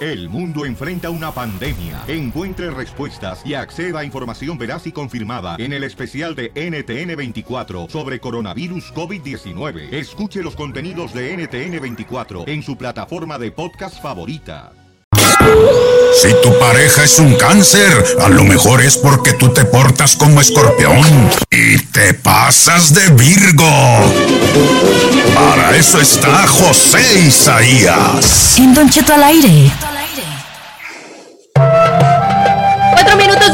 El mundo enfrenta una pandemia. Encuentre respuestas y acceda a información veraz y confirmada en el especial de NTN24 sobre coronavirus COVID-19. Escuche los contenidos de NTN24 en su plataforma de podcast favorita. Si tu pareja es un cáncer, a lo mejor es porque tú te portas como escorpión y te pasas de Virgo. Para eso está José Isaías. En Don Cheto al aire.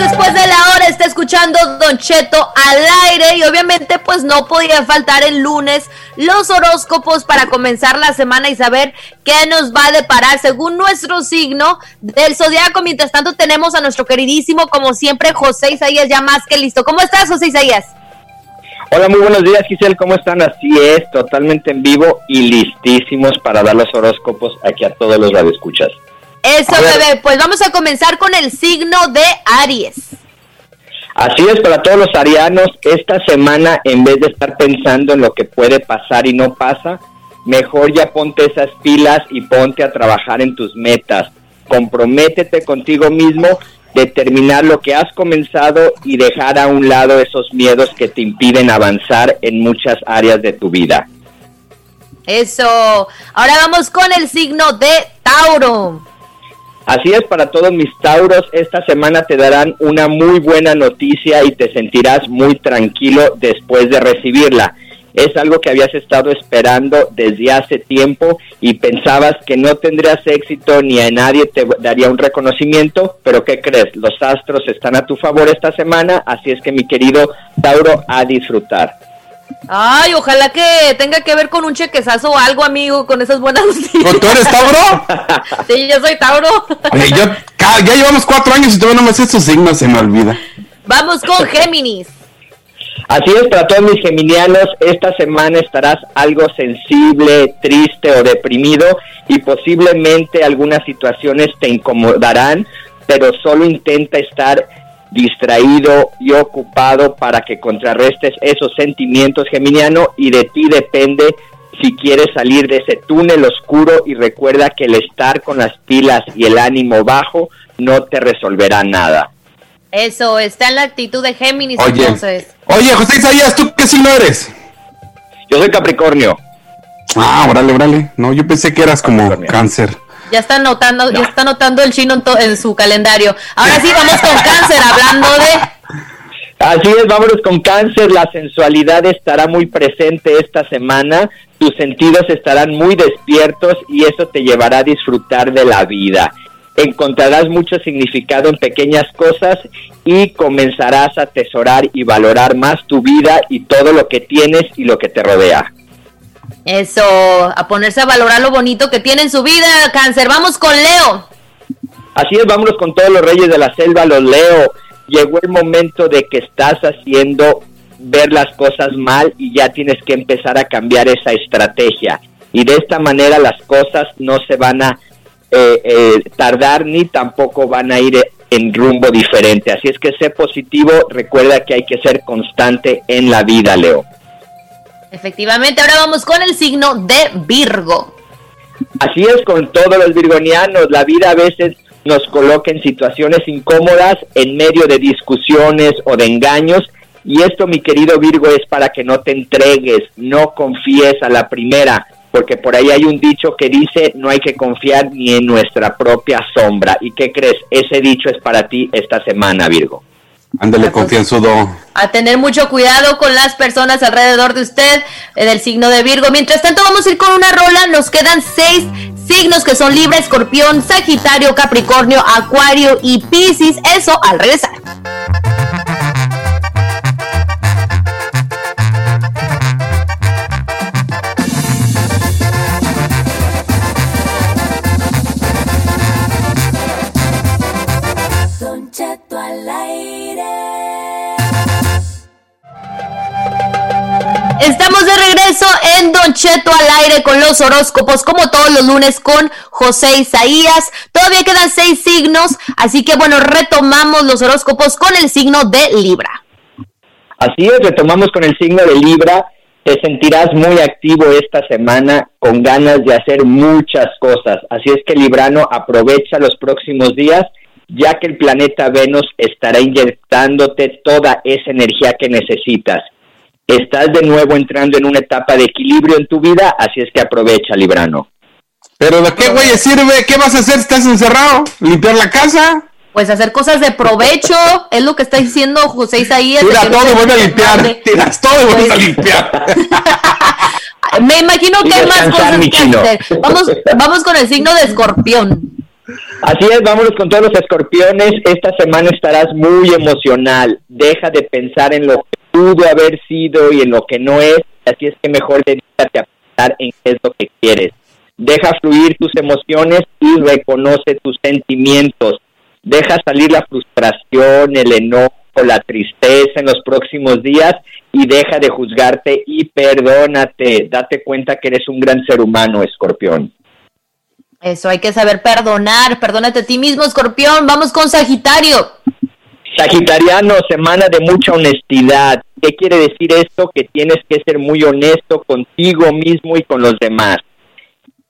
Después de la hora está escuchando Don Cheto al aire y obviamente pues no podía faltar el lunes los horóscopos para comenzar la semana y saber qué nos va a deparar según nuestro signo del zodiaco. Mientras tanto tenemos a nuestro queridísimo como siempre José Isaías ya más que listo. ¿Cómo estás José Isaías? Hola, muy buenos días, Giselle. ¿Cómo están? Así es, totalmente en vivo y listísimos para dar los horóscopos aquí a todos los radioescuchas. Eso, bebé. Pues vamos a comenzar con el signo de Aries. Así es, para todos los arianos, esta semana, en vez de estar pensando en lo que puede pasar y no pasa, mejor ya ponte esas pilas y ponte a trabajar en tus metas. Comprométete contigo mismo, determinar lo que has comenzado y dejar a un lado esos miedos que te impiden avanzar en muchas áreas de tu vida. Eso. Ahora vamos con el signo de Tauro. Así es, para todos mis Tauros, esta semana te darán una muy buena noticia y te sentirás muy tranquilo después de recibirla. Es algo que habías estado esperando desde hace tiempo y pensabas que no tendrías éxito ni a nadie te daría un reconocimiento, pero ¿qué crees? Los astros están a tu favor esta semana, así es que mi querido Tauro, a disfrutar. Ay, ojalá que tenga que ver con un chequezazo o algo, amigo, con esas buenas noticias. ¿Tú eres Tauro? sí, yo soy Tauro. Oye, yo, ya llevamos cuatro años y todavía no me sé sus signos, se me olvida. Vamos con Géminis. Así es, para todos mis geminianos, esta semana estarás algo sensible, triste o deprimido y posiblemente algunas situaciones te incomodarán, pero solo intenta estar distraído y ocupado para que contrarrestes esos sentimientos geminiano y de ti depende si quieres salir de ese túnel oscuro y recuerda que el estar con las pilas y el ánimo bajo no te resolverá nada. Eso, está en la actitud de Géminis Oye, entonces. oye, José Isaías, ¿tú qué signo eres? Yo soy Capricornio. Ah, órale, órale. No, yo pensé que eras como cáncer. Ya está anotando, ya está anotando el chino en, to- en su calendario. Ahora sí, vamos con cáncer, hablando de... Así es, vámonos con cáncer. La sensualidad estará muy presente esta semana. Tus sentidos estarán muy despiertos y eso te llevará a disfrutar de la vida. Encontrarás mucho significado en pequeñas cosas y comenzarás a atesorar y valorar más tu vida y todo lo que tienes y lo que te rodea. Eso, a ponerse a valorar lo bonito que tiene en su vida, cáncer. Vamos con Leo. Así es, vámonos con todos los reyes de la selva, los leo. Llegó el momento de que estás haciendo ver las cosas mal y ya tienes que empezar a cambiar esa estrategia. Y de esta manera las cosas no se van a eh, eh, tardar ni tampoco van a ir en rumbo diferente. Así es que sé positivo, recuerda que hay que ser constante en la vida, Leo. Efectivamente, ahora vamos con el signo de Virgo. Así es con todos los virgonianos, la vida a veces nos coloca en situaciones incómodas en medio de discusiones o de engaños y esto mi querido Virgo es para que no te entregues, no confíes a la primera, porque por ahí hay un dicho que dice no hay que confiar ni en nuestra propia sombra. ¿Y qué crees? Ese dicho es para ti esta semana, Virgo. Ándale, confianzudo. A tener mucho cuidado con las personas alrededor de usted, eh, del signo de Virgo. Mientras tanto, vamos a ir con una rola. Nos quedan seis signos que son Libra, Escorpión, Sagitario, Capricornio, Acuario y Piscis. Eso al regresar. Estamos de regreso en Don Cheto al aire con los horóscopos, como todos los lunes con José Isaías. Todavía quedan seis signos, así que bueno, retomamos los horóscopos con el signo de Libra. Así es, retomamos con el signo de Libra. Te sentirás muy activo esta semana con ganas de hacer muchas cosas. Así es que Librano aprovecha los próximos días ya que el planeta Venus estará inyectándote toda esa energía que necesitas estás de nuevo entrando en una etapa de equilibrio en tu vida, así es que aprovecha, Librano. Pero ¿de qué, güey, sirve? ¿Qué vas a hacer? ¿Estás encerrado? ¿Limpiar la casa? Pues hacer cosas de provecho, es lo que está diciendo José Isaías. Tira todo y vuelve a limpiar. Tiras todo y vuelve a limpiar. Me imagino que hay más cosas que hacer. Vamos, vamos con el signo de escorpión. Así es, vámonos con todos los escorpiones. Esta semana estarás muy emocional. Deja de pensar en lo que pudo haber sido y en lo que no es, así es que mejor dedícate a pensar en qué es lo que quieres. Deja fluir tus emociones y reconoce tus sentimientos. Deja salir la frustración, el enojo, la tristeza en los próximos días y deja de juzgarte y perdónate. Date cuenta que eres un gran ser humano, escorpión. Eso, hay que saber perdonar. Perdónate a ti mismo, escorpión. Vamos con Sagitario. Sagitariano, semana de mucha honestidad. ¿Qué quiere decir esto? Que tienes que ser muy honesto contigo mismo y con los demás.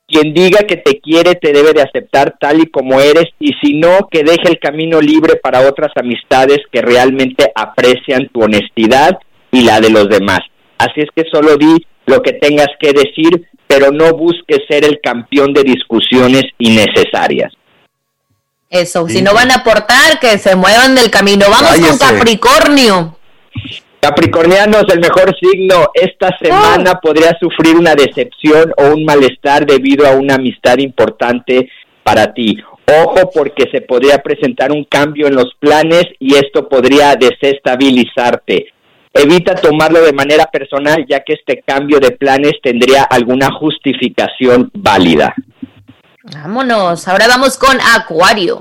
Quien diga que te quiere te debe de aceptar tal y como eres y si no, que deje el camino libre para otras amistades que realmente aprecian tu honestidad y la de los demás. Así es que solo di lo que tengas que decir, pero no busques ser el campeón de discusiones innecesarias. Eso, si no van a aportar, que se muevan del camino. Vamos con Capricornio. Capricornianos, el mejor signo. Esta semana podría sufrir una decepción o un malestar debido a una amistad importante para ti. Ojo porque se podría presentar un cambio en los planes y esto podría desestabilizarte. Evita tomarlo de manera personal ya que este cambio de planes tendría alguna justificación válida. Vámonos, ahora vamos con Acuario.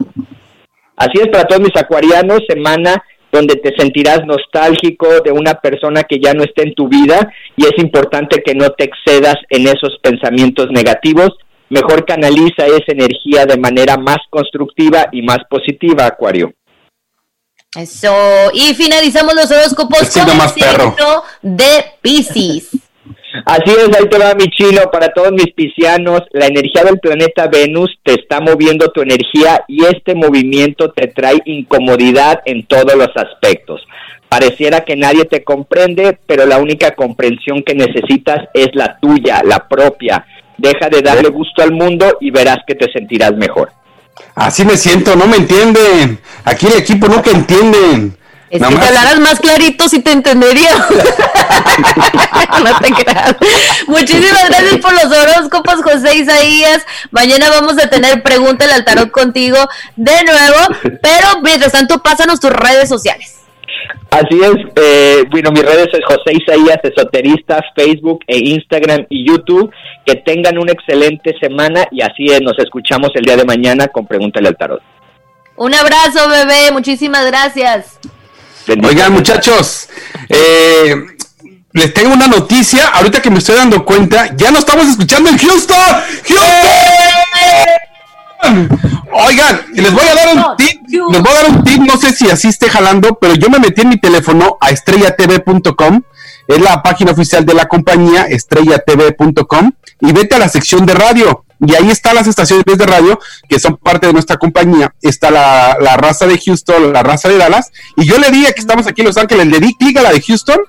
Así es para todos mis acuarianos, semana donde te sentirás nostálgico de una persona que ya no está en tu vida y es importante que no te excedas en esos pensamientos negativos. Mejor canaliza esa energía de manera más constructiva y más positiva, Acuario. Eso, y finalizamos los horóscopos con el signo de Pisces. Así es, ahí te va mi chino, para todos mis piscianos, la energía del planeta Venus te está moviendo tu energía y este movimiento te trae incomodidad en todos los aspectos. Pareciera que nadie te comprende, pero la única comprensión que necesitas es la tuya, la propia. Deja de darle gusto al mundo y verás que te sentirás mejor. Así me siento, no me entienden. Aquí el equipo nunca entienden. Es que te hablaras más clarito si te entendería. no te creas. Muchísimas gracias por los horóscopos, José Isaías. Mañana vamos a tener Pregúntale al Tarot contigo de nuevo. Pero mientras tanto, pásanos tus redes sociales. Así es, eh, bueno, mis redes es José Isaías, esoterista, Facebook e Instagram y YouTube. Que tengan una excelente semana y así es, nos escuchamos el día de mañana con Pregúntale al Tarot. Un abrazo, bebé, muchísimas gracias. Oigan, muchachos, eh, les tengo una noticia. Ahorita que me estoy dando cuenta, ya no estamos escuchando en Houston. ¡Houston! Oigan, les voy a dar un tip. Les voy a dar un tip. No sé si así esté jalando, pero yo me metí en mi teléfono a estrellatv.com. Es la página oficial de la compañía, estrellatv.com. Y vete a la sección de radio. Y ahí están las estaciones de radio que son parte de nuestra compañía. Está la, raza de Houston, la raza de Dallas. Y yo le dije que estamos aquí en Los Ángeles, le di clic a la de Houston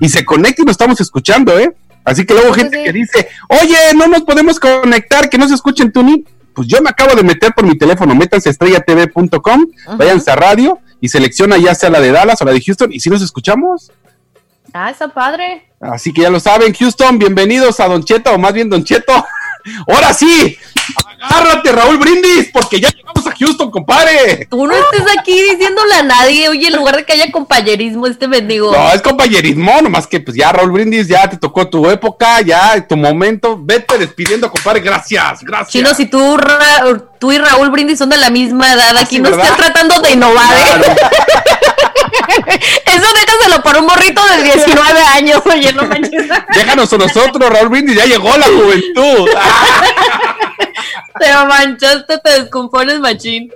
y se conecta y nos estamos escuchando, ¿eh? Así que luego gente que dice, oye, no nos podemos conectar, que no se escuche en tuning. Pues yo me acabo de meter por mi teléfono, métanse a estrellatv.com, váyanse a radio y selecciona ya sea la de Dallas o la de Houston y si nos escuchamos. Ah, está padre. Así que ya lo saben, Houston, bienvenidos a Don Cheto, o más bien Don Cheto. Ahora sí, agárrate Raúl Brindis, porque ya llegamos a Houston, compadre. Tú no estés aquí diciéndole a nadie, oye, en lugar de que haya compañerismo, este bendigo. No, es compañerismo, nomás que pues ya Raúl Brindis, ya te tocó tu época, ya tu momento, vete despidiendo, compadre, gracias, gracias. Chino, si tú, tú y Raúl Brindis son de la misma edad, aquí ah, no estás tratando de innovar, ¿eh? Eso déjaselo por un morrito de 19 años, oye, no manches. Déjanos a nosotros, Raúl Brindis, ya llegó la juventud. te manchaste, te descompones, machín.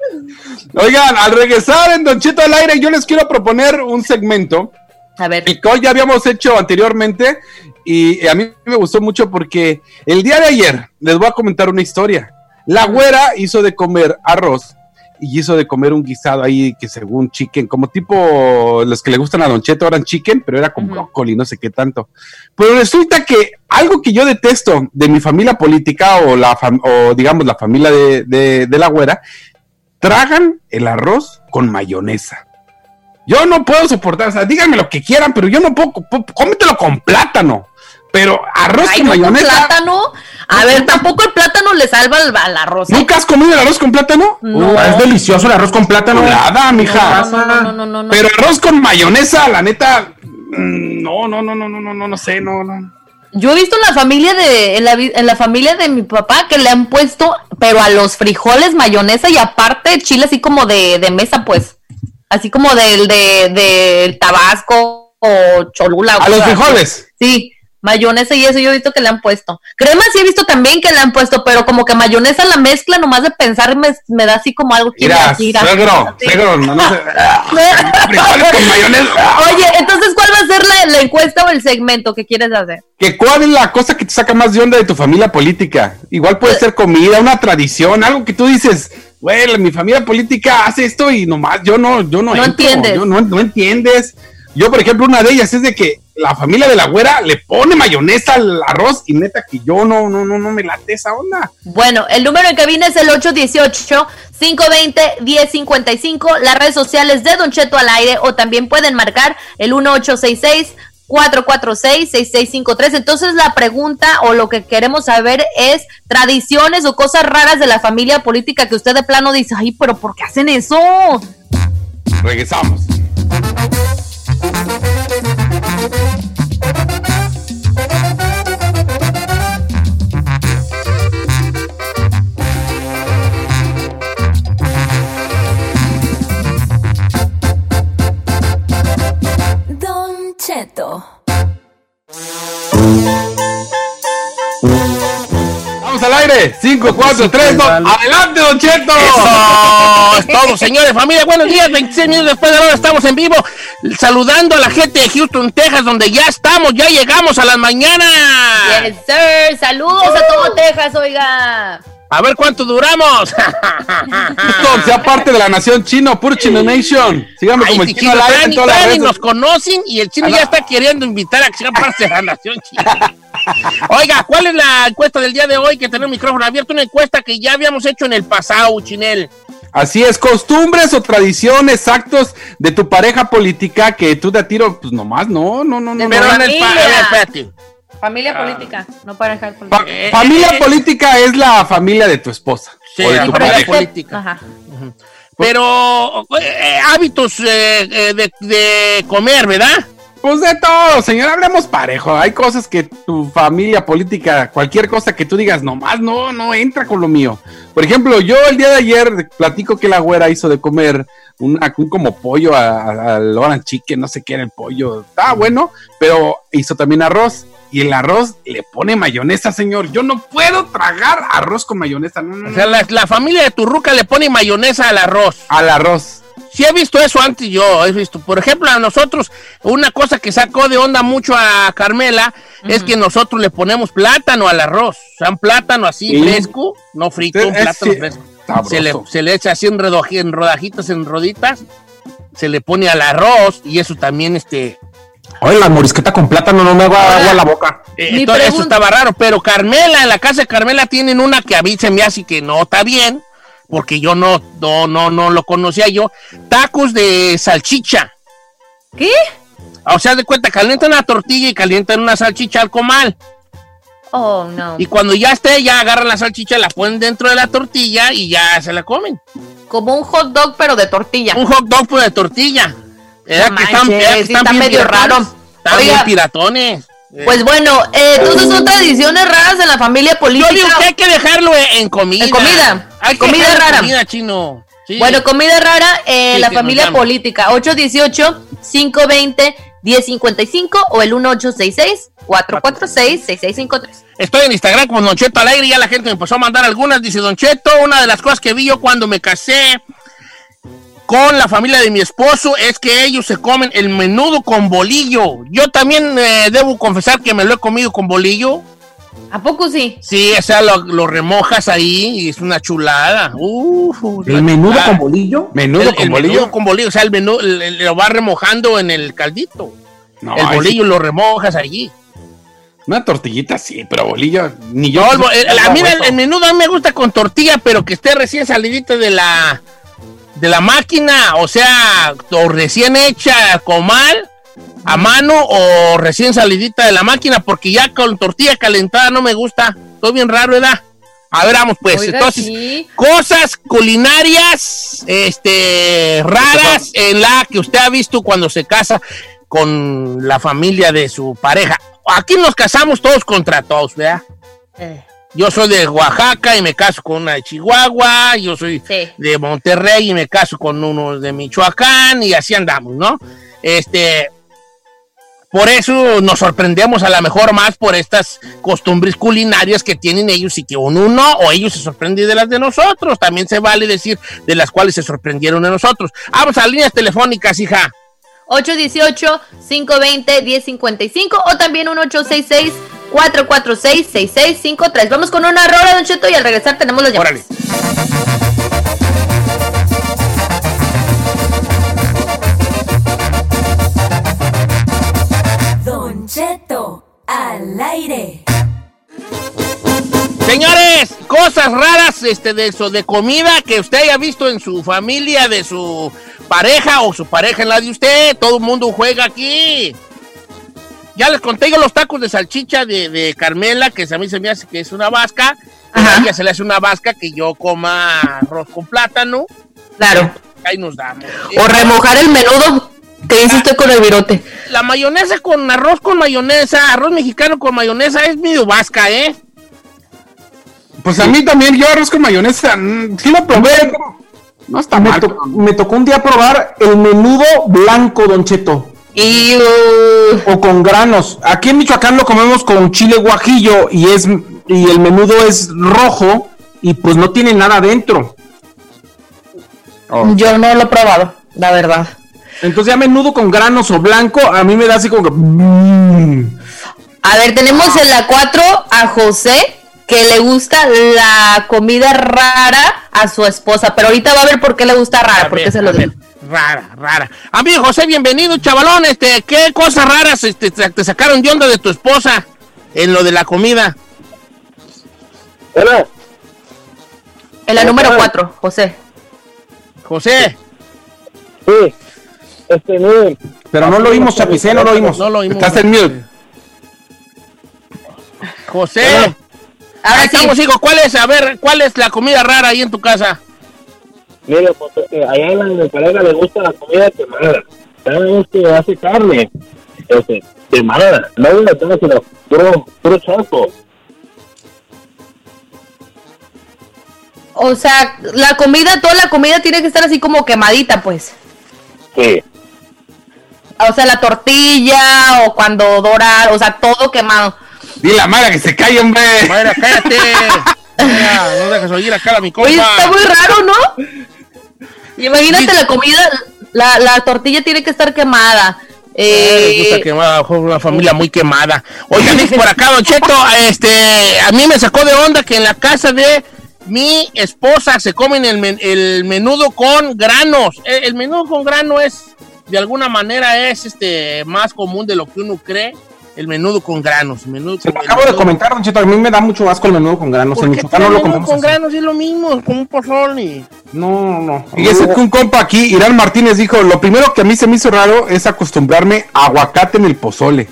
Oigan, al regresar en Don Chito al aire, yo les quiero proponer un segmento. A ver. Que hoy ya habíamos hecho anteriormente y a mí me gustó mucho porque el día de ayer les voy a comentar una historia. La güera hizo de comer arroz y hizo de comer un guisado ahí que según chicken, como tipo los que le gustan a Don Cheto eran chicken, pero era con brócoli, no sé qué tanto. Pero resulta que algo que yo detesto de mi familia política o, la o digamos la familia de, de la güera, tragan el arroz con mayonesa. Yo no puedo soportar, o sea, díganme lo que quieran, pero yo no puedo, cómetelo con plátano. Pero arroz con mayonesa. plátano? A ver, tampoco el plátano le salva al, arroz. ¿eh? ¿Nunca has comido el arroz con plátano? No. es delicioso el arroz con plátano. Nada, mija. No, no, no, no, Pero arroz con mayonesa, la neta. No, no, no, no, no, no, no, no sé, no, no. Yo he visto en la familia de en la, en la familia de mi papá que le han puesto, pero a los frijoles mayonesa y aparte chile así como de, de mesa, pues. Así como del de, de Tabasco o Cholula. ¿A los frijoles? Sí mayonesa y eso yo he visto que le han puesto. Crema sí he visto también que le han puesto, pero como que mayonesa la mezcla, nomás de pensar me, me da así como algo que Mira, suegro, suegro, no, no sé. con mayonesa. Oye, entonces, ¿cuál va a ser la, la, encuesta o el segmento que quieres hacer? Que cuál es la cosa que te saca más de onda de tu familia política. Igual puede ser comida, una tradición, algo que tú dices, güey, mi familia política hace esto y nomás yo no, yo no, no entiendes. Yo no, no entiendes. Yo, por ejemplo, una de ellas es de que la familia de la güera le pone mayonesa al arroz y neta que yo no, no, no, no me late esa onda. Bueno, el número en cabina es el 818-520-1055, las redes sociales de Don Cheto al aire o también pueden marcar el 1866 446-6653. Entonces la pregunta o lo que queremos saber es tradiciones o cosas raras de la familia política que usted de plano dice, ay, pero ¿por qué hacen eso? Regresamos. Don 5, 4, 3, 2. Adelante, Don Cheto. Eso es todo, señores, familia. Buenos días. 26 minutos después de la hora estamos en vivo saludando a la gente de Houston, Texas, donde ya estamos, ya llegamos a las mañanas. Yes, sir. Saludos a todo Texas, oiga. A ver cuánto duramos. sea parte de la nación chino, puro Chino Nation. Sigamos como el chino, al en todas las nos conocen y el chino ya está queriendo invitar a que sea parte de la nación china. Oiga, ¿cuál es la encuesta del día de hoy que tenemos el micrófono abierto? Una encuesta que ya habíamos hecho en el pasado, Chinel. Así es, costumbres o tradiciones, actos de tu pareja política que tú te tiro, pues nomás, no, no, no, no. Pero no, en el Familia ah. política, no pareja política. Eh, familia eh, política es la familia de tu esposa. Sí, o de tu pareja. política. Ajá. Pero eh, hábitos de, de comer, ¿verdad? Pues de todo, señor, hablemos parejo. Hay cosas que tu familia política, cualquier cosa que tú digas, nomás no, no entra con lo mío. Por ejemplo, yo el día de ayer platico que la güera hizo de comer un, como pollo al orange chicken, no sé qué era el pollo. Está bueno, pero hizo también arroz. Y el arroz le pone mayonesa, señor. Yo no puedo tragar arroz con mayonesa. o sea, la, la familia de tu ruca le pone mayonesa al arroz. Al arroz. Sí he visto eso antes yo, he visto. Por ejemplo, a nosotros, una cosa que sacó de onda mucho a Carmela es que nosotros le ponemos plátano al arroz. O sea, un plátano así fresco, no frito, un plátano fresco. Se le, echa así en, en rodajitas, en roditas, se le pone al arroz y eso también este, Oye, la morisqueta con plátano no me agua a la boca. Eh, eso estaba raro, pero Carmela, en la casa de Carmela tienen una que a mí se me hace que no está bien, porque yo no, no, no, no lo conocía yo. Tacos de salchicha. ¿Qué? O sea, de cuenta, calientan una tortilla y calientan una salchicha al comal. Oh, no. Y cuando ya esté, ya agarran la salchicha, la ponen dentro de la tortilla y ya se la comen. Como un hot dog, pero de tortilla. Un hot dog pues, de tortilla. Era No que están, manches, era que están está bien medio piratones. raro. Están Oiga. bien piratones. Pues bueno, eh, entonces son tradiciones raras en la familia yo política. digo que hay que dejarlo en comida. En comida. Hay que Comida rara. comida, chino. Sí. Bueno, comida rara, eh, Sí, la familia política. 818-520-1055 o el 1866-446-6653. Estoy en Instagram con Don Cheto al aire y ya la gente me empezó a mandar algunas. Dice Don Cheto, una de las cosas que vi yo cuando me casé con la familia de mi esposo es que ellos se comen el menudo con bolillo. Yo también eh, debo confesar que me lo he comido con bolillo. ¿A poco sí? Sí, o sea, lo, lo remojas ahí y es una chulada. Uf, ¿El menudo chulada. con bolillo? ¿Menudo El- con el bolillo? menudo con bolillo, o sea, el el- lo vas remojando en el caldito. No, el bolillo lo remojas allí. Una tortillita sí, pero bolillo ni yo. No, el bo- el- a mí el menudo a mí me gusta con tortilla, pero que esté recién salidita de la de la máquina, o sea, o recién hecha comal a mano o recién salidita de la máquina, porque ya con tortilla calentada no me gusta. Todo bien raro, ¿verdad? A ver, vamos pues. Oiga, Entonces, sí. cosas culinarias, este, raras en la que usted ha visto cuando se casa con la familia de su pareja. Aquí nos casamos todos contra todos, ¿verdad? Eh, yo soy de Oaxaca y me caso con una de Chihuahua, yo soy de Monterrey y me caso con uno de Michoacán y así andamos, ¿no? Este, por eso nos sorprendemos a lo mejor más por estas costumbres culinarias que tienen ellos y que uno no, o ellos se sorprenden de las de nosotros, también se vale decir de las cuales se sorprendieron de nosotros. Vamos a líneas telefónicas, hija. 818-520-1055 o también 1866 446-6653. Vamos con una rola, Don Cheto, y al regresar tenemos los llamadas. Don Cheto, al aire. Señores, cosas raras este, de, eso, de comida que usted haya visto en su familia, de su pareja o su pareja en la de usted. Todo el mundo juega aquí. Ya les conté yo los tacos de salchicha de, de Carmela, que a mí se me hace que es una vasca. A ella se le hace una vasca que yo coma arroz con plátano. Claro. Ahí nos damos. O remojar el menudo que dice usted con el virote. La mayonesa con arroz con mayonesa, arroz mexicano con mayonesa es medio vasca, ¿eh? Pues a mí también, yo arroz con mayonesa, mm, sí lo probé. No está Me, mal. to- me tocó un día probar el menudo blanco, Don Cheto. Y uh, O con granos. Aquí en Michoacán lo comemos con chile guajillo y es y el menudo es rojo y pues no tiene nada dentro. yo no lo he probado, la verdad. Entonces ya menudo con granos o blanco a mí me da así como que... mm. A ver, tenemos en la 4 a José, que le gusta la comida rara a su esposa. Pero ahorita va a ver por qué le gusta rara, porque se lo digo. Rara, rara. Amigo José, bienvenido, chavalón. Este, ¿qué cosas raras este, te, sacaron de onda de tu esposa en lo de la comida? Hola, En la número 4, José. José, sí. Este, miren, Pero no lo oímos, Chapicé, no lo oímos. no lo oímos. Estás en mute. José, Ahora ahí sí. estamos, hijo. ¿Cuál es, a ver, cuál es la comida rara ahí en tu casa? Mire, pues, eh, allá a mi pareja le gusta la comida quemada. Cada vez que hace carne, este, quemada. No una todo, sino puro, puro choco. O sea, la comida, toda la comida tiene que estar así como quemadita, pues. Sí. O sea, la tortilla o cuando dorar, o sea, todo quemado. Dile a Mara que se calle, hombre. Mayra, cállate. Mira, no dejes oír acá a mi compa. Oye, está muy raro, ¿no? Imagínate la comida, la, la tortilla tiene que estar quemada. Eh, Eh, gusta quemada, ojo, una familia muy quemada. Oigan, por acá, Don Cheto, este, a mí me sacó de onda que en la casa de mi esposa se comen el, men- el menudo con granos. Eh, El, menudo con grano es de alguna manera es este más común de lo que uno cree. El menudo con granos. Menudo Se con, lo acabo de comentar, Don Cheto. A mí me da mucho asco el menudo con granos. En ¿Por qué Michoacán no lo menudo comemos con así. granos es lo mismo, como un pozole. No, no. Fíjese que un compa aquí, Irán Martínez, dijo: Lo primero que a mí se me hizo raro es acostumbrarme a aguacate en el pozole.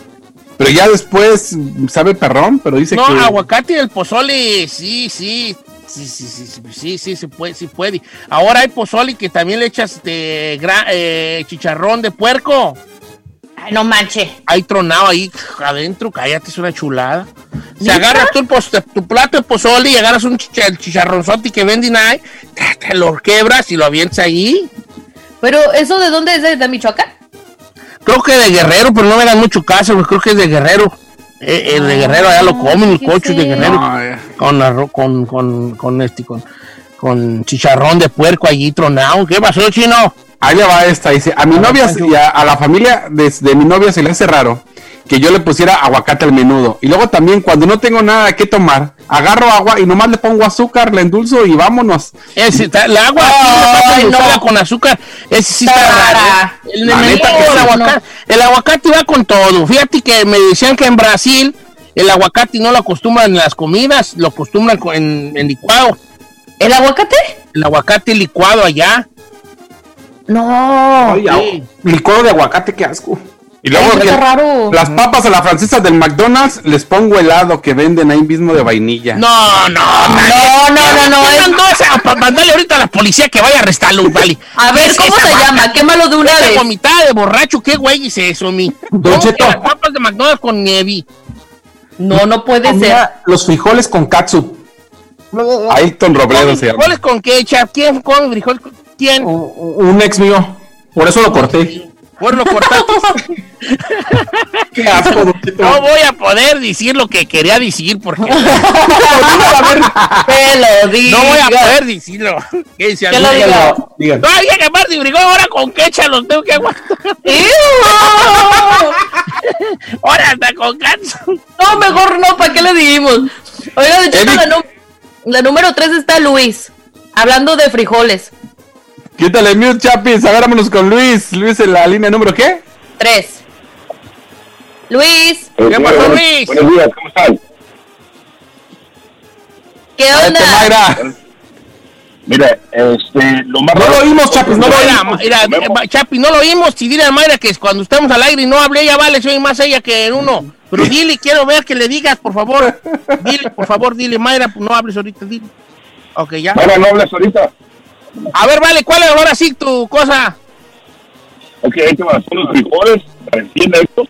Pero ya después sabe perrón, pero dice No, que. aguacate y el pozole, sí, sí. Sí, sí, sí, sí, sí, sí, se puede, sí puede. Ahora hay pozole que también le echas este, gra- eh, chicharrón de puerco. Ay, no manche. Ahí tronado ahí adentro, cállate, es una chulada. Si agarras tú el tu plato de pozole y agarras un chicha- el chicharronzote que venden ahí, te, te lo quebras y lo avientas ahí. Pero, ¿eso de dónde es? ¿De, de Michoacán? Creo que de Guerrero, pero no me dan mucho caso, porque creo que es de Guerrero. Eh, el de Guerrero allá lo comen, el cocho de Guerrero. Con arroz, con, con, con este, con, con chicharrón de puerco allí tronado. ¿Qué pasó, chino? Ahí le va esta, dice, a mi novia y a, a la familia de, de mi novia se le hace raro que yo le pusiera aguacate al menudo. Y luego también cuando no tengo nada que tomar, agarro agua y nomás le pongo azúcar, le endulzo y vámonos. Está- el agua aquí, no. con azúcar, ese sí está Rara. raro. ¿eh? El, La menudo, neta que el el aguacate va con todo. Fíjate que me decían que en Brasil el aguacate no lo acostumbran en las comidas, lo acostumbran co- en, en licuado. ¿El aguacate? El aguacate licuado allá. No. Ay, licuado de aguacate, qué asco. Y luego Ay, que está raro. las papas a la francesa del McDonald's les pongo helado que venden ahí mismo de vainilla. No, no, No, no, no, no, Mandale ahorita a la policía que vaya a arrestarlo, vale. A ver, ¿Qué ¿cómo se vaca? llama? Quémalo de una vez. vomitada de borracho, ¿qué güey es eso, mi? Don ¿Cómo que Cheto. las papas de McDonald's con nieve? No, no puede ser. Los frijoles con katsu. Ailton Robledo se llama. ¿Frijoles con ketchup? ¿Quién come frijoles con quién? Un ex mío. Por eso lo corté. Por lo cortaste. Qué asco. No voy a poder decir lo que quería decir porque Que lo diga. no voy a poder decirlo. Que dice Que lo. No había que amar de brigón, ahora con ketchup los tengo que aguantar. Ahora anda con canso. No, mejor no, ¿para qué le dimos? Oiga, de hecho, la, la número 3 está Luis, hablando de frijoles. Quítale mute, Chapis. A ver, vámonos con Luis. Luis en la línea número qué? 3. Luis, ¿Qué pasó, Luis? Buenos días, ¿cómo están? ¿qué onda? Mayra. Mira, este, lo más No lo oímos, Chapis, no lo Mira, oímos. mira, eh, Chapi, no lo oímos. Si dile a Mayra que cuando estamos al aire y no hable, ella vale, soy más ella que uno. Pero dile, quiero ver que le digas, por favor. Dile, por favor, dile, Mayra, pues no hables ahorita, dile. Ok, ya. Ahora no hablas ahorita. A ver, vale, ¿cuál es ahora sí tu cosa? Ok, ahí te van, son los frijoles recién hechos.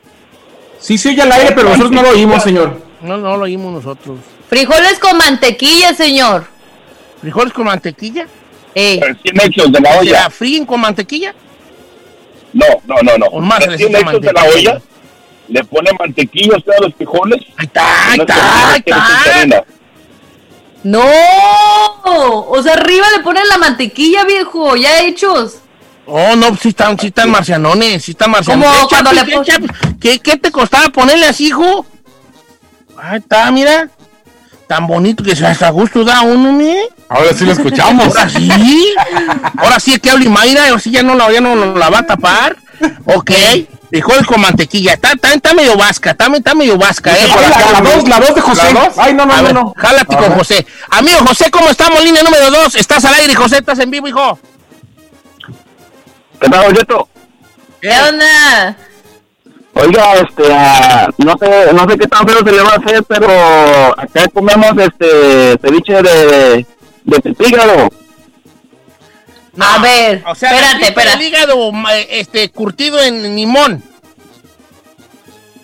Sí, sí, oye al aire, pero nosotros no lo oímos, señor. No, no lo oímos nosotros. Frijoles con mantequilla, señor. ¿Frijoles con mantequilla? Ey, Recién hechos de la ¿Se olla. la fríen con mantequilla? No, no, no, no. O más Recién hechos de la mantequilla. olla. Le pone mantequilla usted a los frijoles. Ahí está, ahí está, ahí está. No. O sea, arriba le ponen la mantequilla, viejo, ya hechos. Oh, no, sí están, sí están marcianones, sí están marcianones. Como ¿Qué, cuando Chapi, le pon- qué, Chapi? ¿Qué, qué te costaba ponerle así, hijo? Ahí está, mira. Tan bonito que se hasta gusto da uno, mi. Ahora sí lo escuchamos. Ahora sí. Ahora sí que habla Mayra, ahora sí ya no la, ya no la va a tapar. Ok. Frijoles con mantequilla. Está, está, está medio vasca, está, está medio vasca, eh. Oye, la, la dos, la dos de José. ¿La dos? Ay, no, no, A no, ver, no. Jálate con. José. Amigo José, ¿cómo estamos? Línea número dos. Estás al aire, José, estás en vivo, hijo. ¿Qué tal, Oyeto? ¿Qué onda? Oiga, este, ah, no sé, no sé qué tan feo se le va a hacer, pero acá comemos este ceviche de, de pepígaro. A ver, O sea, espérate, espérate. El hígado ma- este, curtido en limón.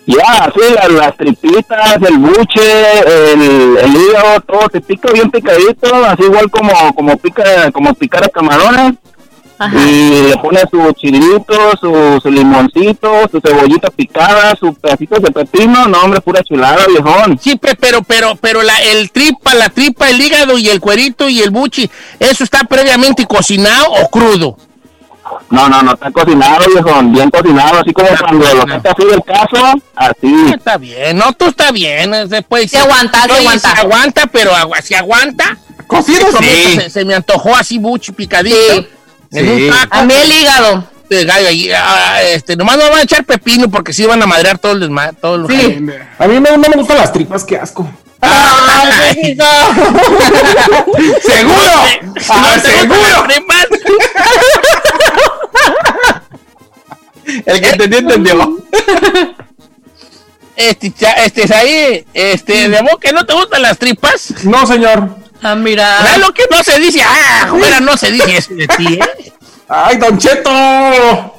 Ya, sí, las, las tripitas, el buche, el, el hígado, todo te pica bien picadito, así igual como, como pica, como picar a camarones. Ajá. Y le pone su chilito, su, su limoncito, su cebollita picada, sus pedacitos de pepino, no hombre, pura chulada, viejón. Sí, pe- pero, pero, pero la, el tripa, la tripa, el hígado y el cuerito y el buchi, ¿eso está previamente cocinado o crudo? No, no, no está cocinado, viejón, bien cocinado, así como Está cuando lo cocinado. saca así del caso, así. Está bien, no, tú está bien. Después, Se aguanta, se aguanta. Se aguanta, pero si aguanta. Cocido sí. Se, se me antojó así buchi picadito. Sí. En Sí. un taco. A mí el hígado. de gallo ahí. Ah, este, nomás no van a echar pepino porque sí van a madrear todo el todo lo Sí, a mí no, no me gustan las tripas, qué asco. ¡Ay, ¡Seguro! Si ¡Ah, seguro! El que entendió, entendió. Este, cha- este, es ahí, este, de vos que no te gustan las tripas. No, señor. Ah, mira. ¿Sabes lo que no se dice? Ah, fuera no se dice eso de ti, ¿eh? ¡Ay, Don Cheto!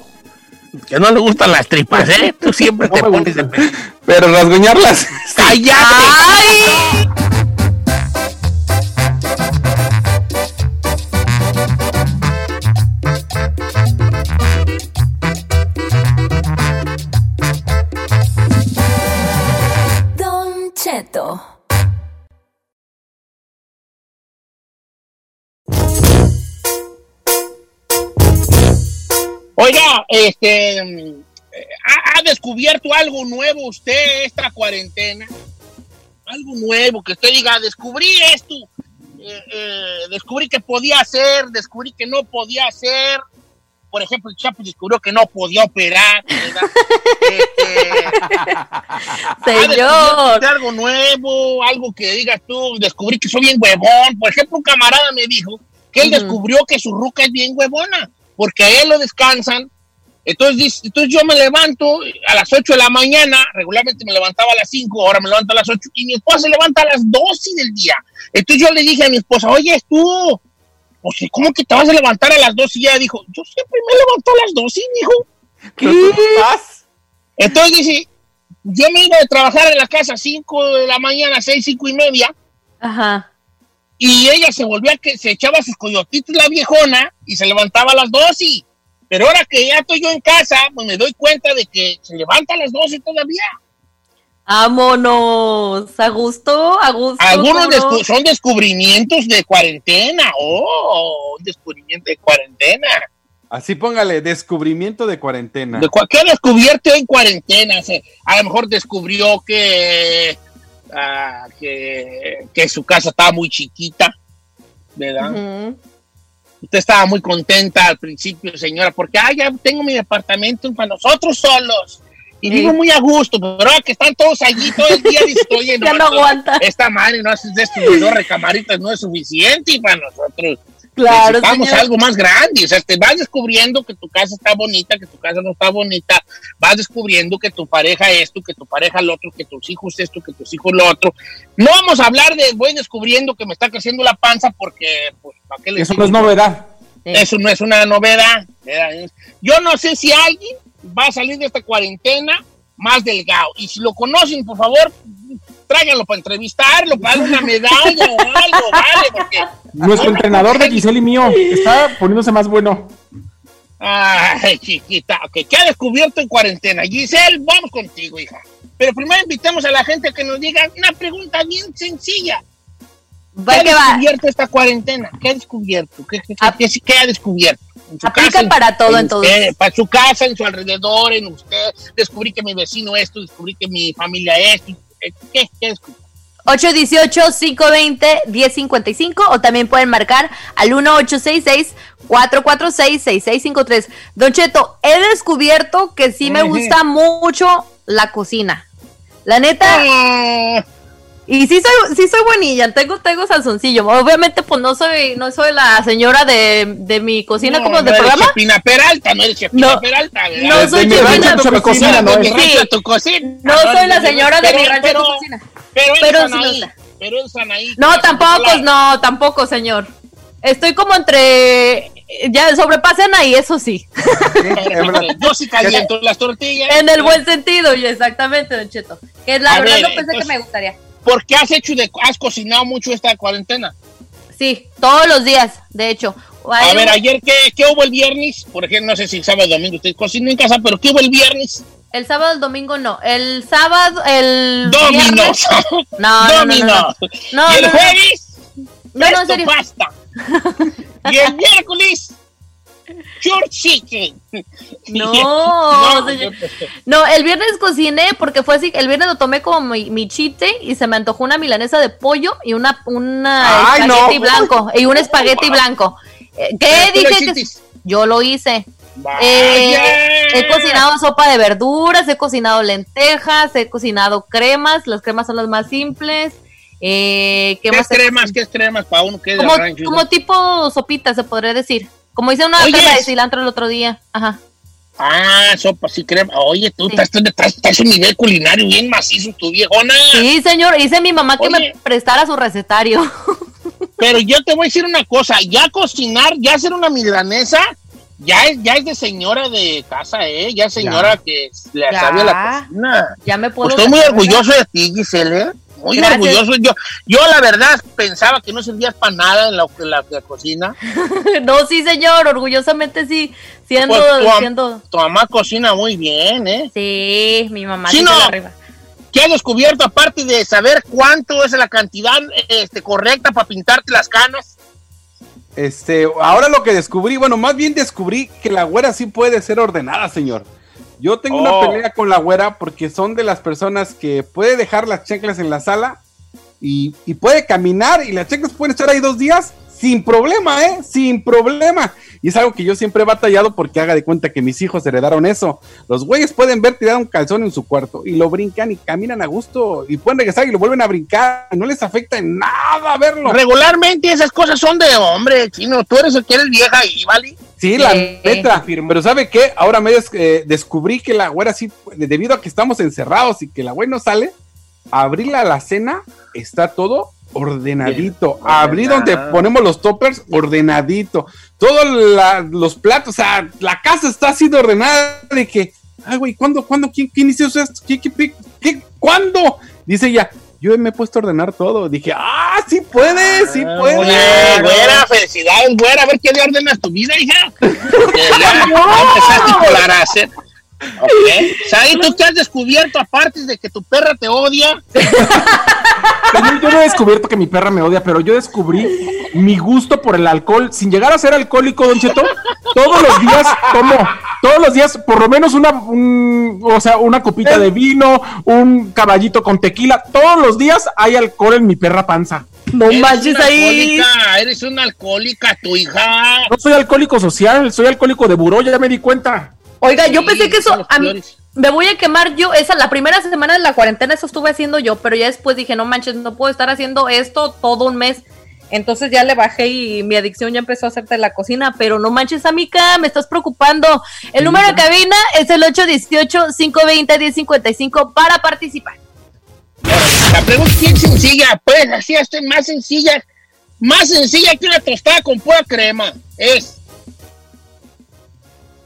Que no le gustan las tripas, ¿eh? Tú siempre te pones de pe- Pero rasguñarlas. ¡Cállate! ¡Ay! Don Cheto. Oiga, este, mm, ¿ha, ha descubierto algo nuevo usted esta cuarentena? Algo nuevo que usted diga, descubrí esto, eh, eh, descubrí que podía hacer, descubrí que no podía hacer. Por ejemplo, el Chapo descubrió que no podía operar, ¿verdad? Este, ¿Ha descubierto Señor. algo nuevo, algo que digas tú, descubrí que soy bien huevón. Por ejemplo, un camarada me dijo que él descubrió que su ruca es bien huevona, porque a él lo descansan. Entonces, entonces yo me levanto a las 8 de la mañana, regularmente me levantaba a las 5, ahora me levanto a las 8 y mi esposa se levanta a las 12 del día. Entonces yo le dije a mi esposa, oye, tú, o sea, ¿cómo que te vas a levantar a las 12? Y ella dijo, yo siempre me levanto a las 12, hijo. ¿Qué? Entonces dice, yo me iba de trabajar en la casa a 5 de la mañana, 6, 5 y media, Ajá. Y ella se volvía que se echaba sus coyotitos la viejona y se levantaba a las 12. Pero ahora que ya estoy yo en casa, pues me doy cuenta de que se levanta a las 12 todavía. Vámonos. A gusto, a gusto. Algunos descu- son descubrimientos de cuarentena. Oh, un descubrimiento de cuarentena. Así póngale, descubrimiento de cuarentena. De cua- ¿Qué descubierto en cuarentena? O sea, a lo mejor descubrió que, ah, que, que su casa estaba muy chiquita, ¿verdad? Ujú. Usted estaba muy contenta al principio, señora, porque ah, ya tengo mi departamento para nosotros solos. Y Sí. vivo muy a gusto, pero que están todos allí todo el día, oye, Ya no aguanta. Esta madre no haces de estos dos recamaritas, no es suficiente para nosotros. Claro, Necesitamos señor. algo más grande. O sea, te vas descubriendo que tu casa está bonita, que tu casa no está bonita. Vas descubriendo que tu pareja esto, que tu pareja lo otro, que tus hijos esto, que tus hijos lo otro. No vamos a hablar de voy descubriendo que me está creciendo la panza porque, pues, ¿para qué le Eso digo? no es novedad. Eso no es una novedad. Yo no sé si alguien va a salir de esta cuarentena más delgado. Y si lo conocen, por favor, tráiganlo para entrevistarlo, para darle una medalla o algo, vale, porque... Nuestro entrenador de Giselle y mío está poniéndose más bueno. Ay, chiquita, ok, ¿qué ha descubierto en cuarentena? Giselle, vamos contigo, hija. Pero primero invitemos a la gente a que nos diga una pregunta bien sencilla. ¿Qué Va ha va. descubierto esta cuarentena? ¿Qué ha descubierto? ¿Qué, qué- qué- qué- qué ha descubierto? Aplica para todo, en entonces. usted, para su casa, en su alrededor, en usted. Descubrí que mi vecino esto, descubrí que mi familia esto. Eh, ¿Qué? ¿Qué descubrí? 818-520-1055 o también pueden marcar al 1866-446-6653. Don Cheto, he descubierto que sí me gusta mucho la cocina. La neta, Ah, y sí soy, sí soy buenilla, tengo, tengo salsoncillo. Obviamente, pues no soy, no soy la señora de, de mi cocina no, como no eres programa. Chepina Peralta, no eres Chepina No. Peralta, ¿verdad? No soy chepina, rancho, pero mi cocina, cocina, no de mi rancho tu cocina. No soy la señora de pero- mi rancho pero- de cocina. Pero Pero. Pero eres Anaí. No, tampoco, no, tampoco, señor. Estoy como entre. Ya sobrepasen ahí, eso sí. Yo sí caliento las tortillas. En el buen sentido, y exactamente, Don Cheto. Que la A verdad ver, no pensé entonces- que me gustaría. ¿Por qué has hecho de, has cocinado mucho esta cuarentena? Sí, todos los días, de hecho. A ver, ayer, ¿qué, qué hubo el viernes? Por ejemplo, no sé si sábado o domingo usted cocinó en casa, pero ¿qué hubo el viernes? El sábado, el domingo no. El sábado, el. Viernes- No, no, no, no, no. No, y el no, no. jueves, No, no, en serio. pasta. y el miércoles, chicken. No, No, el viernes cociné porque fue así, el viernes lo tomé como mi, mi day y se me antojó una milanesa de pollo y una, una Ay, espagueti no. blanco y un espagueti blanco. Eh, ¿Qué dije que yo lo hice? Eh, he cocinado sopa de verduras, he cocinado lentejas, he cocinado cremas. Las cremas son las más simples. Eh, ¿Qué, más cremas? ¿Qué cremas para uno que como, como tipo sopita, se podría decir. Como hice una crema de cilantro el otro día. Ajá. Ah, sopa, sí, crema. Oye, tú estás, estás, un nivel culinario bien macizo, tu viejona. Sí, señor. Hice mi mamá que me prestara su recetario. Pero yo te voy a decir una cosa. Ya cocinar, ya hacer una milanesa, ya es, ya es de señora de casa, ¿eh? Ya es señora que le sabe a la cocina. Ya me puedo... Pues estoy muy orgulloso de ti, Giselle, ¿eh? Muy orgulloso. Yo, yo la verdad pensaba que no servías para nada en la, la, cocina. no, sí, señor, orgullosamente sí. Siendo, pues tu, mamá cocina muy bien, ¿eh? Sí, mi mamá sí, no, arriba. ¿Qué has descubierto aparte de saber cuánto es la cantidad este, correcta para pintarte las canas? Este, ahora lo que descubrí, bueno, más bien descubrí que la güera sí puede ser ordenada, señor. Yo tengo una oh. pelea con la güera porque son de las personas que puede dejar las chanclas en la sala y, puede caminar y las chanclas pueden estar ahí dos días sin problema, ¿eh? Sin problema. Y es algo que yo siempre he batallado porque haga de cuenta que mis hijos heredaron eso. Los güeyes pueden ver tirar un calzón en su cuarto y lo brincan y caminan a gusto y pueden regresar y lo vuelven a brincar. No les afecta en nada verlo. Regularmente esas cosas son de hombre, chino. Tú eres el que eres vieja y ¿vale? Sí, la neta. Pero ¿sabe qué? Ahora me eh, descubrí que la güera sí, debido a que estamos encerrados y que la güey no sale, abrí la cena, está todo ordenadito. Abrí donde ponemos los toppers, ordenadito. Todos los platos, o sea, la casa está así de ordenada. De que, ay, güey, ¿cuándo, cuándo, quién, quién hizo esto? ¿Qué, qué, qué, cuándo? Dice ella, yo me he puesto a ordenar todo. Dije, ah, sí puede, sí ah, puede. Oye, güera, felicidades, güera. A ver qué le ordenas tu vida, hija. ya, empezaste a hacer. Okay. ¿Sabes tú qué has descubierto aparte de que tu perra te odia? yo no he descubierto que mi perra me odia, pero yo descubrí mi gusto por el alcohol. Sin llegar a ser alcohólico, Don Cheto, todos los días tomo, todos los días por lo menos una, o sea, una copita de vino, un caballito con tequila. Todos los días hay alcohol en mi perra panza. No manches ahí. Eres una alcohólica, tu hija. No soy alcohólico social, soy alcohólico de buró, ya me di cuenta. Oiga, yo pensé que eso a mí, me voy a quemar yo. Esa la primera semana de la cuarentena eso estuve haciendo yo, pero ya después dije, no manches, no puedo estar haciendo esto todo un mes. Entonces ya le bajé y mi adicción ya empezó a hacerte la cocina, pero no manches, amiga, me estás preocupando. El número de cabina es el 818-520-1055 para participar. La pregunta es sencilla, pues, así estoy más sencilla, más sencilla que una tostada con pura crema. Es,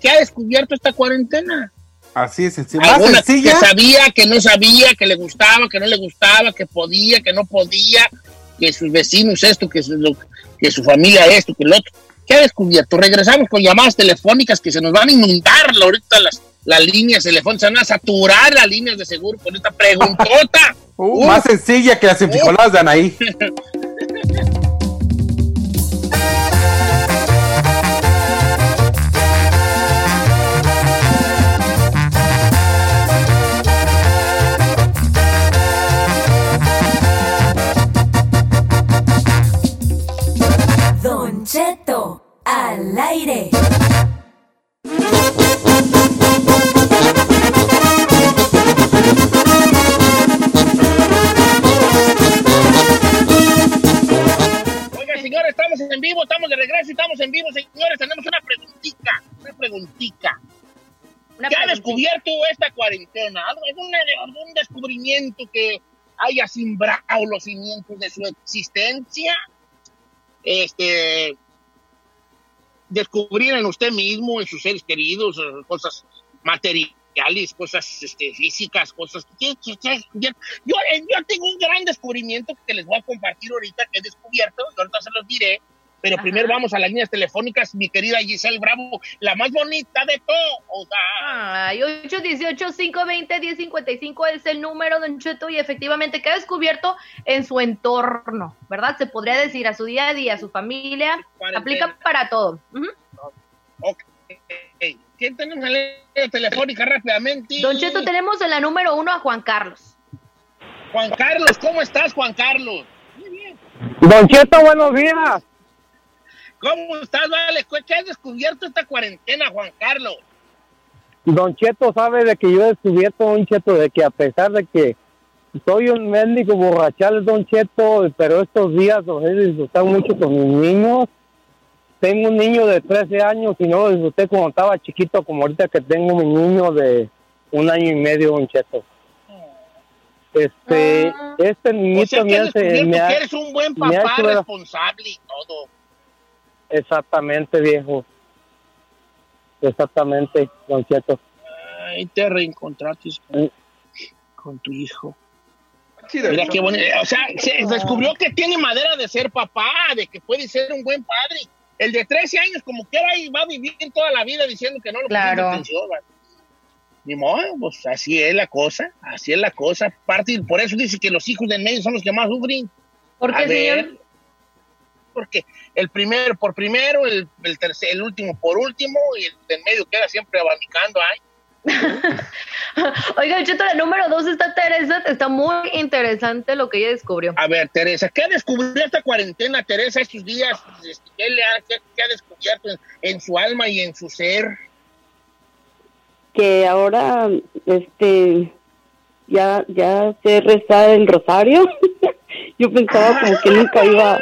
¿qué ha descubierto esta cuarentena? Así es, sencilla. Más Que sabía, que no sabía, que le gustaba, que no le gustaba, que podía, que no podía, que sus vecinos esto, que su, que su familia esto, que lo otro. ¿Qué ha descubierto? Regresamos con llamadas telefónicas que se nos van a inundar ahorita las, las líneas telefónicas, se van a saturar las líneas de seguro con esta preguntota. Uh, más sencilla que las enfrijoladas de Anaí. al aire. Oiga, señores, estamos en vivo, estamos de regreso, estamos en vivo, señores. Tenemos una preguntita, una preguntita. ¿Qué ha descubierto esta cuarentena? ¿Algún, ¿Algún descubrimiento que haya simbrado los cimientos de su existencia? Este, descubrir en usted mismo, en sus seres queridos, eh, cosas materiales, cosas este, físicas, cosas... Yo, yo tengo un gran descubrimiento que les voy a compartir ahorita, que he descubierto, ahorita se los diré, pero primero vamos a las líneas telefónicas, mi querida Giselle Bravo, la más bonita de todo. Ay, 818-520-1055 es el número, Don Cheto, y efectivamente que ha descubierto en su entorno, ¿verdad? Se podría decir a su día a día, a su familia, aplica para todo. Ok. ¿Quién tenemos en la línea telefónica rápidamente? Don Cheto, tenemos en la número uno a Juan Carlos. Juan Carlos, ¿cómo estás, Juan Carlos? Muy bien. Don Cheto, buenos días. ¿Cómo estás, Vale? ¿Qué has descubierto esta cuarentena, Juan Carlos? Don Cheto sabe de que yo he descubierto, Don Cheto, de que a pesar de que soy un médico borrachal, Don Cheto, pero estos días los he disfrutado mucho con mis niños. Tengo un niño de 13 años y no lo disfruté cuando estaba chiquito, como ahorita que tengo mi niño de un año y medio, Don Cheto. Este, este O niñito sea, que me hace... me ha- eres un buen papá responsable y todo. Exactamente, viejo. Exactamente, Don Cheto. Ay, te reencontraste con, con tu hijo. Mira qué bonito. O sea, se descubrió que tiene madera de ser papá, de que puede ser un buen padre. El de 13 años, como quiera, y va a vivir toda la vida diciendo que no lo Claro. atención. ¿va? Ni modo, pues así es la cosa, así es la cosa. Parte, por eso dice que los hijos del medio son los que más sufren. ¿Por qué, A ver, señor? Porque el primero por primero, el, el, tercer, el último por último, y el del medio queda siempre abanicando ahí. Oiga, Cheto, la número dos está Teresa. Está muy interesante lo que ella descubrió. A ver, Teresa, ¿qué descubrió esta cuarentena, Teresa, estos días? Este, ¿Qué, le ha, qué- qué ha descubierto en, en su alma y en su ser? que ahora este ya ya sé rezar el rosario yo pensaba como que nunca iba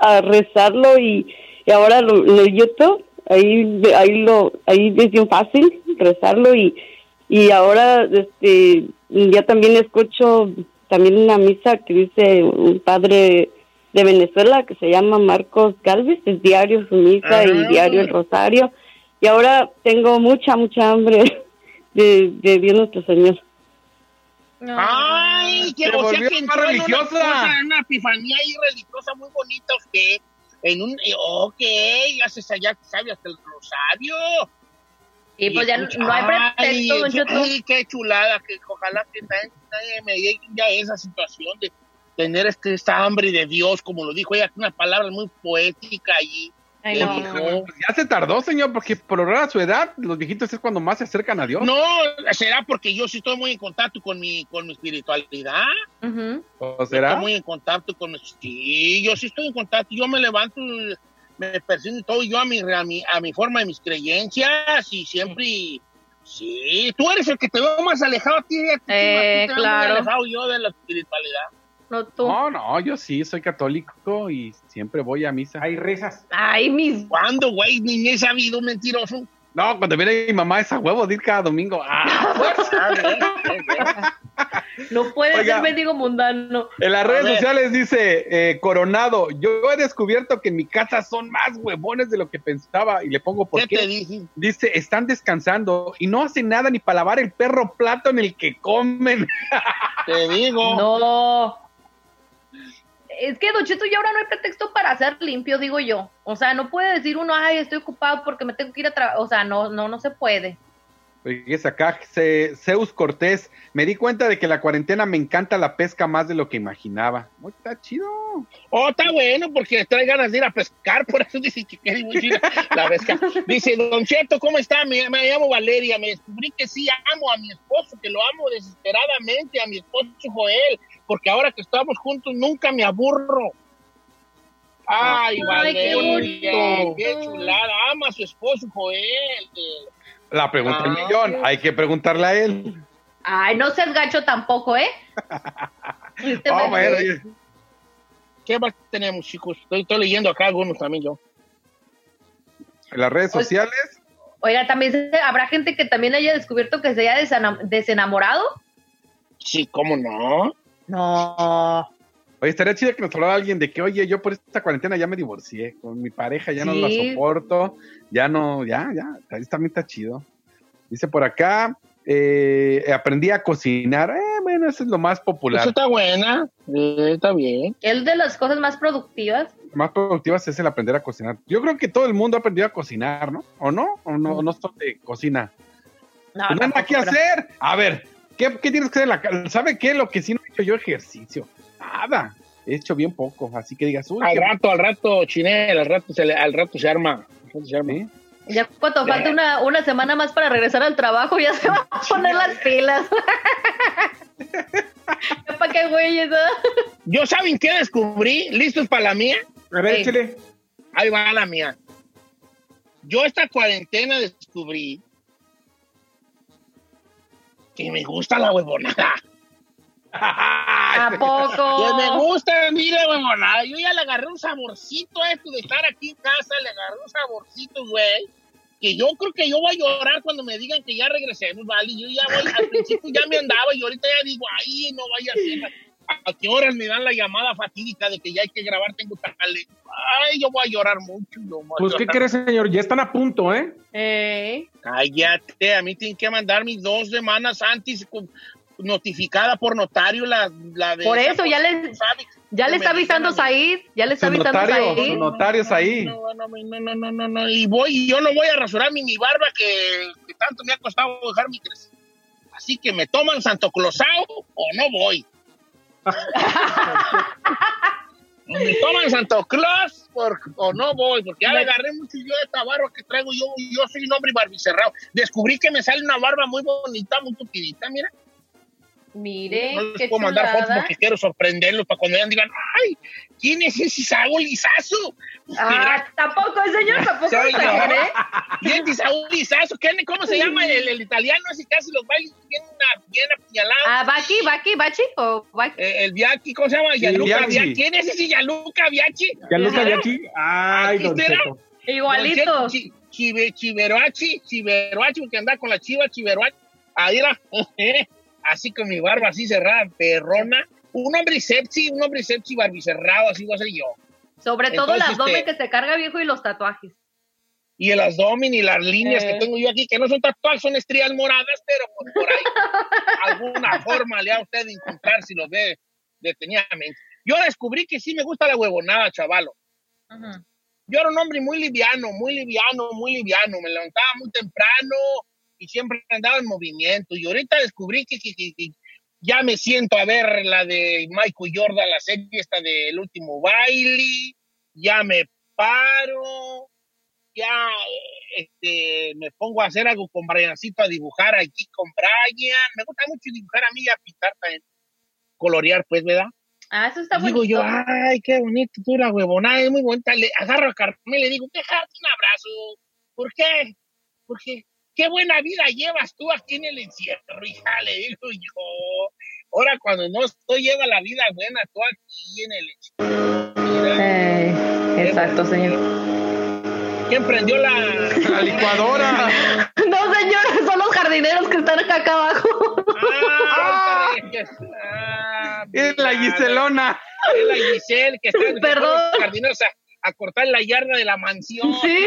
a rezarlo y, y ahora lo, lo YouTube ahí ahí lo ahí es bien fácil rezarlo y y ahora este ya también escucho también una misa que dice un padre de Venezuela que se llama Marcos Galvez es diario su misa y Ah. diario el rosario y ahora tengo mucha, mucha hambre de, de Dios nuestro Señor. ¡Ay! Que, Se o sea que más entró en una, religiosa. cosa, una epifanía ahí religiosa muy bonita usted. En un, eh, ok, ya se ya sabe hasta el rosario. Y pues ya no- no hay pretexto. Ay, qué chulada, que ojalá que nadie, nadie me llegue ya esa situación de tener este, esta hambre de Dios, como lo dijo ella, una palabra muy poética allí. Ay, no. Pues ya se tardó, señor, porque por lograr a su edad, los viejitos es cuando más se acercan a Dios. No, será porque yo sí estoy muy en contacto con mi, con mi espiritualidad. ¿O será? Estoy muy en contacto con... Sí, yo sí estoy en contacto. Yo me levanto, me persigno todo yo a mi, a mi, a mi forma de mis creencias y siempre... Sí, tú eres el que te veo más alejado a ti. a ti, Eh, a ti te veo muy claro. alejado yo de la espiritualidad. No tú. No, no, yo sí soy católico y siempre voy a misa. Hay risas. Ay, mis. ¿Cuándo, güey? Ni he sabido, mentiroso. No, cuando viene mi mamá es a huevo de ir cada domingo. Ah, Ah. No puede Oiga. ser mendigo mundano. En las A redes ver. sociales dice eh, Coronado, yo he descubierto que en mi casa son más huevones de lo que pensaba y le pongo por ¿Qué qué. te dije? Dice, están descansando y no hacen nada ni para lavar el perro plato en el que comen. Te digo. No. Es que, Don ya ahora no hay pretexto para hacer limpio, digo yo. O sea, no puede decir uno, ay, estoy ocupado porque me tengo que ir a trabajar. O sea, no, no, no se puede. Fíjese acá, Zeus Cortés, me di cuenta de que la cuarentena me encanta la pesca más de lo que imaginaba. Muy está chido. Oh, está bueno, porque trae ganas de ir a pescar, por eso dice que quiere ir a la pesca. Dice, Don Cheto, ¿cómo está? Me, me llamo Valeria, me descubrí que sí amo a mi esposo, que lo amo desesperadamente, a mi esposo Joel, porque ahora que estamos juntos nunca me aburro. Ay, Valeria, qué, chulada, ama a su esposo Joel. La pregunta del Ah. millón, hay que preguntarle a él. Ay, no seas gacho tampoco, ¿eh? Este Oh, me- bueno, ¿Qué más tenemos, chicos? Estoy, estoy leyendo acá algunos también yo. en las redes sociales, Oiga, también se- habrá gente que también haya descubierto que se haya desena- desenamorado. Sí, ¿cómo no? No. Oye, estaría chido que nos hablara alguien de que, oye, yo por esta cuarentena ya me divorcié con mi pareja, ya no la soporto, ya no, ya, ya, ahí también está chido. Dice por acá, eh, aprendí a cocinar, eh, bueno, eso es lo más popular. Eso está buena, eh, está bien. Es de las cosas más productivas. más productivas es el aprender a cocinar. Yo creo que todo el mundo ha aprendido a cocinar, ¿no? ¿O no? ¿O no, no son de cocina? No, Pues no hay nada que hacer. A ver, ¿qué, qué tienes que hacer en la casa? ¿Sabe qué? Lo que sí no he hecho yo ejercicio. Nada. He hecho bien poco. Así que digas, uy, Al qué- rato, al rato, Chinel, al rato se, le- al rato se arma. Al rato se arma. ¿sí? Ya cuando falta una, una semana más para regresar al trabajo, ya se van a poner las pilas. ya para qué güeyes. Yo, ¿saben qué descubrí? ¿Listos para la mía? A ver, Sí. échale. Ahí va la mía. Yo esta cuarentena descubrí que me gusta la huevonada. ¿A poco? Que me gusta, mire, huevonada. Yo ya le agarré un saborcito a esto de estar aquí en casa, le agarré un saborcito, güey. Que yo creo que yo voy a llorar cuando me digan que ya regresemos, ¿vale? Yo ya voy, al principio ya me andaba y ahorita ya digo, ay, no vaya a ser. ¿A qué horas me dan la llamada fatídica de que ya hay que grabar? Tengo talento. Ay, yo voy a llorar mucho. yo voy a Pues, ¿qué crees, señor? Ya están a punto, ¿eh? Eh, Cállate, a mí tienen que mandar mis dos semanas antes con- notificada por notario la, la de... por eso, ya le, ya le está avisando Said. Ya le está avisando notario, Said. su notarios ahí. No, no, no, no, no, no, y voy, y yo no voy a rasurar mi, mi barba que, que tanto me ha costado dejar mi crecer. Así que me toman Santo Clausao o no voy. Me toman Santo Claus por- o no voy, porque ya le agarré mucho yo de esta barba que traigo. Yo, yo soy un hombre barbicerrado. Descubrí que me sale una barba muy bonita, muy tupidita, mira. Mire, No les qué puedo mandar fotos porque quiero sorprenderlos para cuando ellos digan, ¡ay! ¿Quién es ese Saúl Lizazo? Ah, tampoco, señor, tampoco Soy yo. exagere. ¿Quién es Saúl Lizazo? ¿Quién- ¿Cómo se llama el, el italiano ese que hace los bailes bien, bien apuñalados? Ah, Baki, Baki, Bachi o Baki. Eh, el Bianchi, ¿cómo se llama? Sí, Gianluca Bianchi. Bianchi. ¿Quién es ese Gianluca Bianchi? ¿Ya lo sabía aquí? Ay, don. Cheto. Chive- Chiveroachi, Chiveroachi, porque anda con la chiva, Chiveroachi. Ahí era, así con mi barba así cerrada, perrona. Un hombre sepsi, un hombre sepsi barbicerrado, así voy a ser yo. Sobre todo el Entonces, abdomen este- que se carga viejo y los tatuajes. Y el abdomen y las líneas Eh. que tengo yo aquí, que no son tatuajes, son estrías moradas, pero por, por ahí alguna forma le ha usted de encontrar si lo ve detenidamente. Yo descubrí que sí me gusta la huevonada, chavalo. Yo era un hombre muy liviano, muy liviano, muy liviano. Me levantaba muy temprano y siempre andaba en movimiento. Y ahorita descubrí que, que- que- que ya me siento a ver la de Michael Jordan, la serie esta del último baile. Ya me paro. Ya este, me pongo a hacer algo con Briancito, a dibujar aquí con Brian. Me gusta mucho dibujar a mí y a pintar también. Colorear, pues, ¿verdad? Ah, eso está Digo bonito. yo, ay, qué bonito, tú la huevonada, es muy bonita. Le agarro a Carmen y le digo, déjate un abrazo. ¿Por qué? Porque qué buena vida llevas tú aquí en el encierro, hija, le digo yo. Ahora cuando no estoy, lleva la vida buena tú aquí en el encierro. Exacto, señor. ¿Quién prendió la, La licuadora. No, señor, son los jardineros que están acá, acá abajo. Ah, ah, Es la Giselona. Es la Giselle que está en Perdón. los jardineros a, a cortar la yarda de la mansión. Sí.